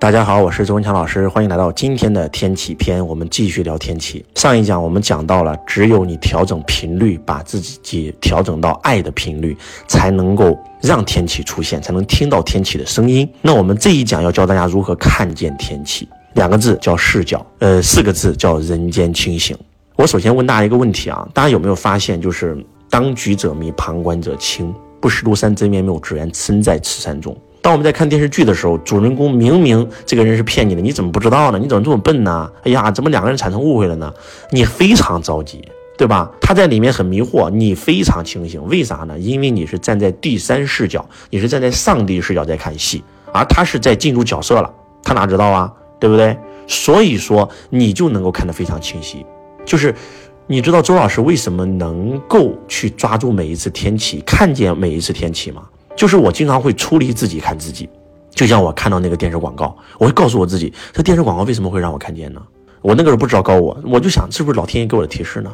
大家好，我是周文强老师，欢迎来到今天的天气篇。我们继续聊天气。上一讲我们讲到了，只有你调整频率，把自己调整到爱的频率，才能够让天气出现，才能听到天气的声音。那我们这一讲要教大家如何看见天气，两个字叫视角，呃，四个字叫人间清醒。我首先问大家一个问题啊，大家有没有发现，就是当局者迷，旁观者清，不识庐山真面目，只缘身在此山中。当我们在看电视剧的时候，主人公明明这个人是骗你的，你怎么不知道呢？你怎么这么笨呢？哎呀，怎么两个人产生误会了呢？你非常着急，对吧？他在里面很迷惑，你非常清醒，为啥呢？因为你是站在第三视角，你是站在上帝视角在看戏，而他是在进入角色了，他哪知道啊？对不对？所以说你就能够看得非常清晰。就是你知道周老师为什么能够去抓住每一次天气，看见每一次天气吗？就是我经常会出离自己看自己，就像我看到那个电视广告，我会告诉我自己，这电视广告为什么会让我看见呢？我那个时候不知道高我，我就想是不是老天爷给我的提示呢？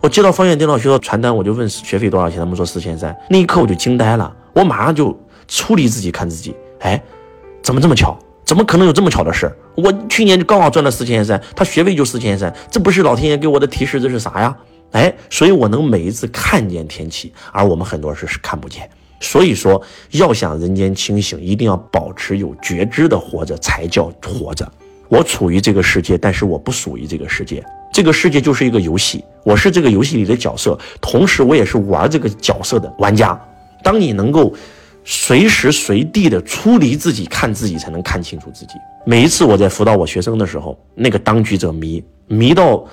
我接到方远电脑学校传单，我就问学费多少钱，他们说四千三，那一刻我就惊呆了，我马上就出离自己看自己，哎，怎么这么巧？怎么可能有这么巧的事？我去年就刚好赚了四千三，他学费就四千三，这不是老天爷给我的提示，这是啥呀？哎，所以我能每一次看见天气，而我们很多事是看不见。所以说，要想人间清醒，一定要保持有觉知的活着，才叫活着。我处于这个世界，但是我不属于这个世界。这个世界就是一个游戏，我是这个游戏里的角色，同时我也是玩这个角色的玩家。当你能够随时随地的出离自己，看自己，才能看清楚自己。每一次我在辅导我学生的时候，那个当局者迷，迷到。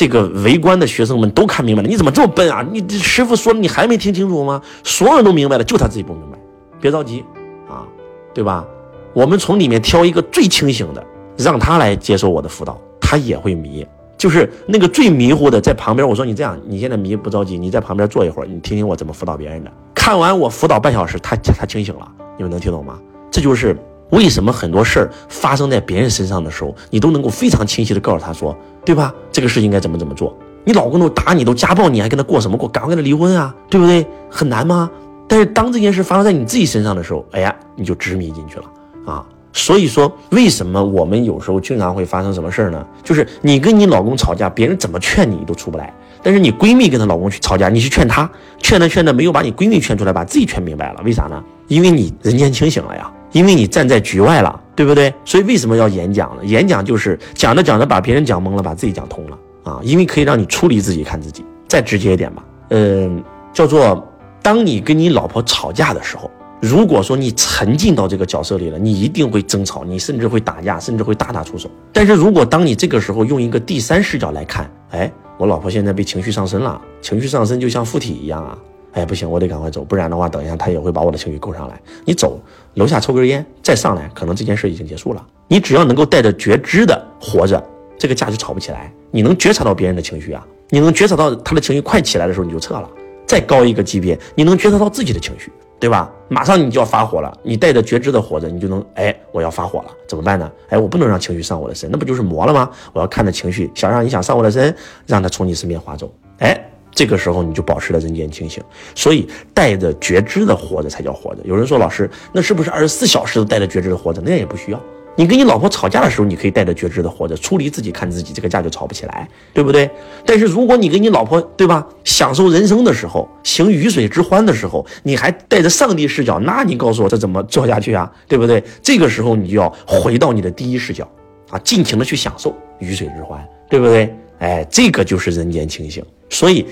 这个围观的学生们都看明白了，你怎么这么笨啊？你师傅说了，你还没听清楚吗？所有人都明白了，就他自己不明白。别着急啊，对吧？我们从里面挑一个最清醒的，让他来接受我的辅导，他也会迷。就是那个最迷糊的，在旁边，我说你这样，你现在迷不着急，你在旁边坐一会儿，你听听我怎么辅导别人的。看完我辅导半小时，他他清醒了，你们能听懂吗？这就是。为什么很多事儿发生在别人身上的时候，你都能够非常清晰的告诉他说，对吧？这个事应该怎么怎么做？你老公都打你，都家暴你，还跟他过什么过？赶快跟他离婚啊，对不对？很难吗？但是当这件事发生在你自己身上的时候，哎呀，你就执迷进去了啊！所以说，为什么我们有时候经常会发生什么事儿呢？就是你跟你老公吵架，别人怎么劝你都出不来，但是你闺蜜跟她老公去吵架，你去劝她，劝着劝着没有把你闺蜜劝出来，把自己劝明白了，为啥呢？因为你人间清醒了呀。因为你站在局外了，对不对？所以为什么要演讲呢？演讲就是讲着讲着把别人讲懵了，把自己讲通了啊！因为可以让你处理自己，看自己。再直接一点吧，嗯，叫做当你跟你老婆吵架的时候，如果说你沉浸到这个角色里了，你一定会争吵，你甚至会打架，甚至会大打出手。但是如果当你这个时候用一个第三视角来看，哎，我老婆现在被情绪上升了，情绪上升就像附体一样啊。哎，不行，我得赶快走，不然的话，等一下他也会把我的情绪勾上来。你走，楼下抽根烟，再上来，可能这件事已经结束了。你只要能够带着觉知的活着，这个架就吵不起来。你能觉察到别人的情绪啊，你能觉察到他的情绪快起来的时候，你就撤了。再高一个级别，你能觉察到自己的情绪，对吧？马上你就要发火了，你带着觉知的活着，你就能，哎，我要发火了，怎么办呢？哎，我不能让情绪上我的身，那不就是魔了吗？我要看着情绪，想让你想上我的身，让他从你身边划走，哎。这个时候你就保持了人间清醒，所以带着觉知的活着才叫活着。有人说老师，那是不是二十四小时都带着觉知的活着？那也不需要。你跟你老婆吵架的时候，你可以带着觉知的活着，出离自己看自己，这个架就吵不起来，对不对？但是如果你跟你老婆，对吧，享受人生的时候，行鱼水之欢的时候，你还带着上帝视角，那你告诉我这怎么做下去啊？对不对？这个时候你就要回到你的第一视角啊，尽情的去享受鱼水之欢，对不对？哎，这个就是人间清醒。所以，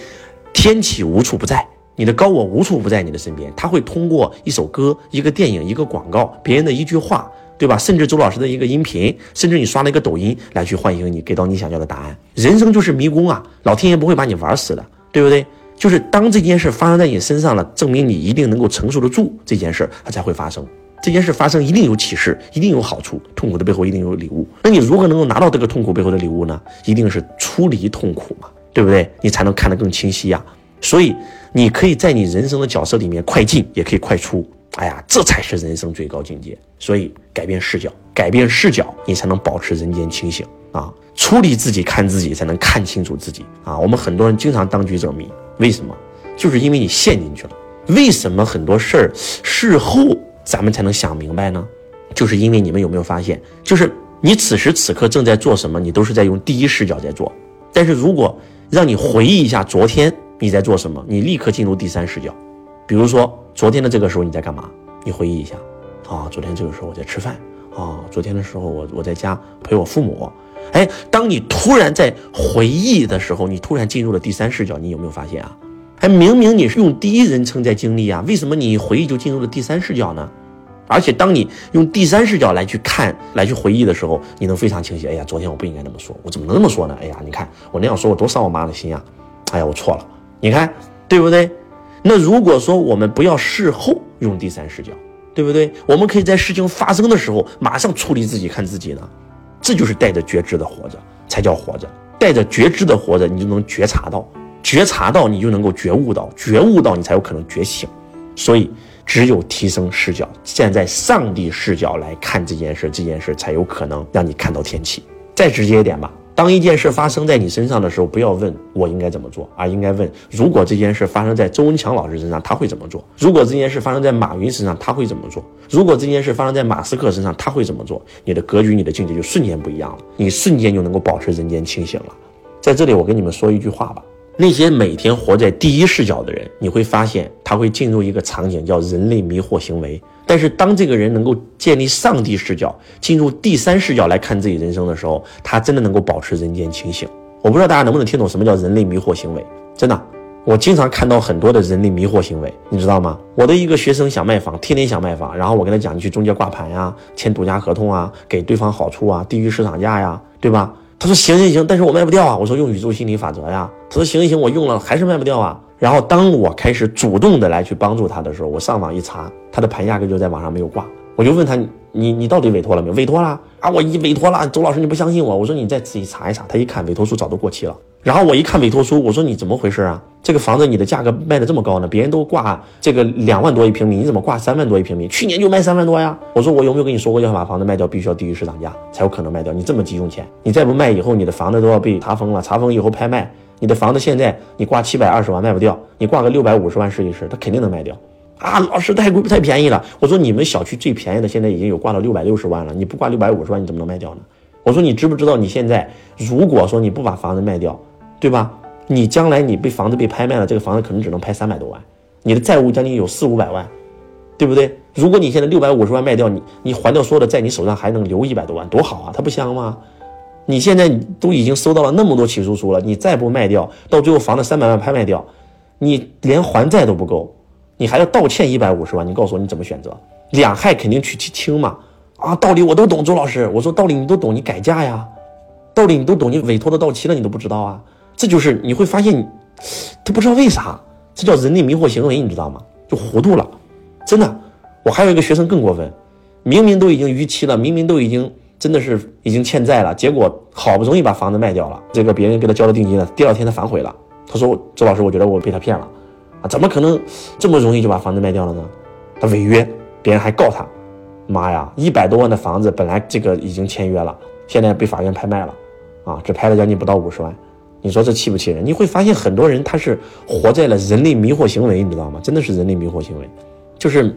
天启无处不在，你的高我无处不在你的身边。他会通过一首歌、一个电影、一个广告、别人的一句话，对吧？甚至周老师的一个音频，甚至你刷了一个抖音来去唤醒你，给到你想要的答案。人生就是迷宫啊，老天爷不会把你玩死的，对不对？就是当这件事发生在你身上了，证明你一定能够承受得住这件事，它才会发生。这件事发生一定有启示，一定有好处。痛苦的背后一定有礼物。那你如何能够拿到这个痛苦背后的礼物呢？一定是出离痛苦嘛。对不对？你才能看得更清晰呀。所以你可以在你人生的角色里面快进，也可以快出。哎呀，这才是人生最高境界。所以改变视角，改变视角，你才能保持人间清醒啊！处理自己，看自己，才能看清楚自己啊！我们很多人经常当局者迷，为什么？就是因为你陷进去了。为什么很多事儿事后咱们才能想明白呢？就是因为你们有没有发现，就是你此时此刻正在做什么，你都是在用第一视角在做。但是如果让你回忆一下昨天你在做什么，你立刻进入第三视角。比如说昨天的这个时候你在干嘛？你回忆一下，啊，昨天这个时候我在吃饭，啊，昨天的时候我我在家陪我父母。哎，当你突然在回忆的时候，你突然进入了第三视角，你有没有发现啊？哎，明明你是用第一人称在经历啊，为什么你回忆就进入了第三视角呢？而且当你用第三视角来去看、来去回忆的时候，你能非常清晰。哎呀，昨天我不应该那么说，我怎么能那么说呢？哎呀，你看我那样说，我多伤我妈的心啊！哎呀，我错了，你看对不对？那如果说我们不要事后用第三视角，对不对？我们可以在事情发生的时候马上处理自己、看自己呢。这就是带着觉知的活着，才叫活着。带着觉知的活着，你就能觉察到，觉察到你就能够觉悟到，觉悟到你才有可能觉醒。所以。只有提升视角，站在上帝视角来看这件事，这件事才有可能让你看到天启。再直接一点吧，当一件事发生在你身上的时候，不要问我应该怎么做，而应该问：如果这件事发生在周文强老师身上，他会怎么做？如果这件事发生在马云身上，他会怎么做？如果这件事发生在马斯克身上，他会怎么做？你的格局、你的境界就瞬间不一样了，你瞬间就能够保持人间清醒了。在这里，我跟你们说一句话吧。那些每天活在第一视角的人，你会发现他会进入一个场景，叫人类迷惑行为。但是当这个人能够建立上帝视角，进入第三视角来看自己人生的时候，他真的能够保持人间清醒。我不知道大家能不能听懂什么叫人类迷惑行为？真的，我经常看到很多的人类迷惑行为，你知道吗？我的一个学生想卖房，天天想卖房，然后我跟他讲，你去中介挂牌呀，签独家合同啊，给对方好处啊，低于市场价呀，对吧？他说行行行，但是我卖不掉啊。我说用宇宙心理法则呀。他说行行行，我用了还是卖不掉啊。然后当我开始主动的来去帮助他的时候，我上网一查，他的盘压根就在网上没有挂。我就问他，你你到底委托了没有？委托了啊，我已委托了。周老师你不相信我？我说你再仔细查一查。他一看委托书早都过期了。然后我一看委托书，我说你怎么回事啊？这个房子你的价格卖的这么高呢？别人都挂这个两万多一平米，你怎么挂三万多一平米？去年就卖三万多呀！我说我有没有跟你说过要把房子卖掉，必须要低于市场价才有可能卖掉？你这么急用钱，你再不卖，以后你的房子都要被查封了。查封以后拍卖，你的房子现在你挂七百二十万卖不掉，你挂个六百五十万试一试，他肯定能卖掉。啊，老师太贵太便宜了。我说你们小区最便宜的现在已经有挂到六百六十万了，你不挂六百五十万你怎么能卖掉呢？我说你知不知道你现在如果说你不把房子卖掉，对吧？你将来你被房子被拍卖了，这个房子可能只能拍三百多万，你的债务将近有四五百万，对不对？如果你现在六百五十万卖掉，你你还掉所有的债，你手上还能留一百多万，多好啊！它不香吗？你现在都已经收到了那么多起诉书了，你再不卖掉，到最后房子三百万拍卖掉，你连还债都不够，你还要倒欠一百五十万，你告诉我你怎么选择？两害肯定取其轻嘛！啊，道理我都懂，周老师，我说道理你都懂，你改嫁呀，道理你都懂，你委托都到期了，你都不知道啊？这就是你会发现，他不知道为啥，这叫人类迷惑行为，你知道吗？就糊涂了，真的。我还有一个学生更过分，明明都已经逾期了，明明都已经真的是已经欠债了，结果好不容易把房子卖掉了，这个别人给他交了定金了，第二天他反悔了，他说：“周老师，我觉得我被他骗了，啊，怎么可能这么容易就把房子卖掉了呢？他违约，别人还告他，妈呀，一百多万的房子本来这个已经签约了，现在被法院拍卖了，啊，只拍了将近不到五十万。”你说这气不气人？你会发现很多人他是活在了人类迷惑行为，你知道吗？真的是人类迷惑行为，就是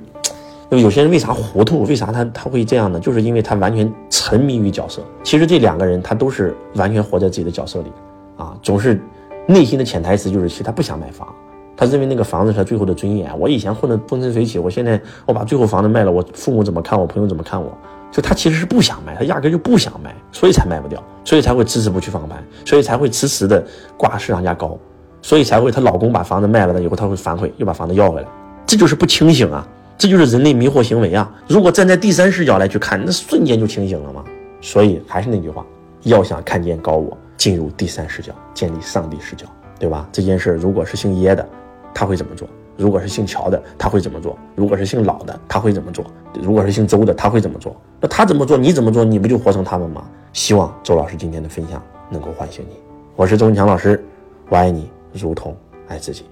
有些人为啥糊涂？为啥他他会这样呢？就是因为他完全沉迷于角色。其实这两个人他都是完全活在自己的角色里，啊，总是内心的潜台词就是其实他不想买房，他认为那个房子是他最后的尊严。我以前混得风生水起，我现在我把最后房子卖了，我父母怎么看我？朋友怎么看我？就他其实是不想卖，他压根就不想卖，所以才卖不掉，所以才会迟迟不去放盘，所以才会迟迟的挂市场价高，所以才会她老公把房子卖了呢以后，她会反悔，又把房子要回来，这就是不清醒啊，这就是人类迷惑行为啊！如果站在第三视角来去看，那瞬间就清醒了嘛。所以还是那句话，要想看见高我，进入第三视角，建立上帝视角，对吧？这件事如果是姓耶的，他会怎么做？如果是姓乔的，他会怎么做？如果是姓老的，他会怎么做？如果是姓周的，他会怎么做？那他怎么做，你怎么做？你不就活成他们吗？希望周老师今天的分享能够唤醒你。我是周文强老师，我爱你如同爱自己。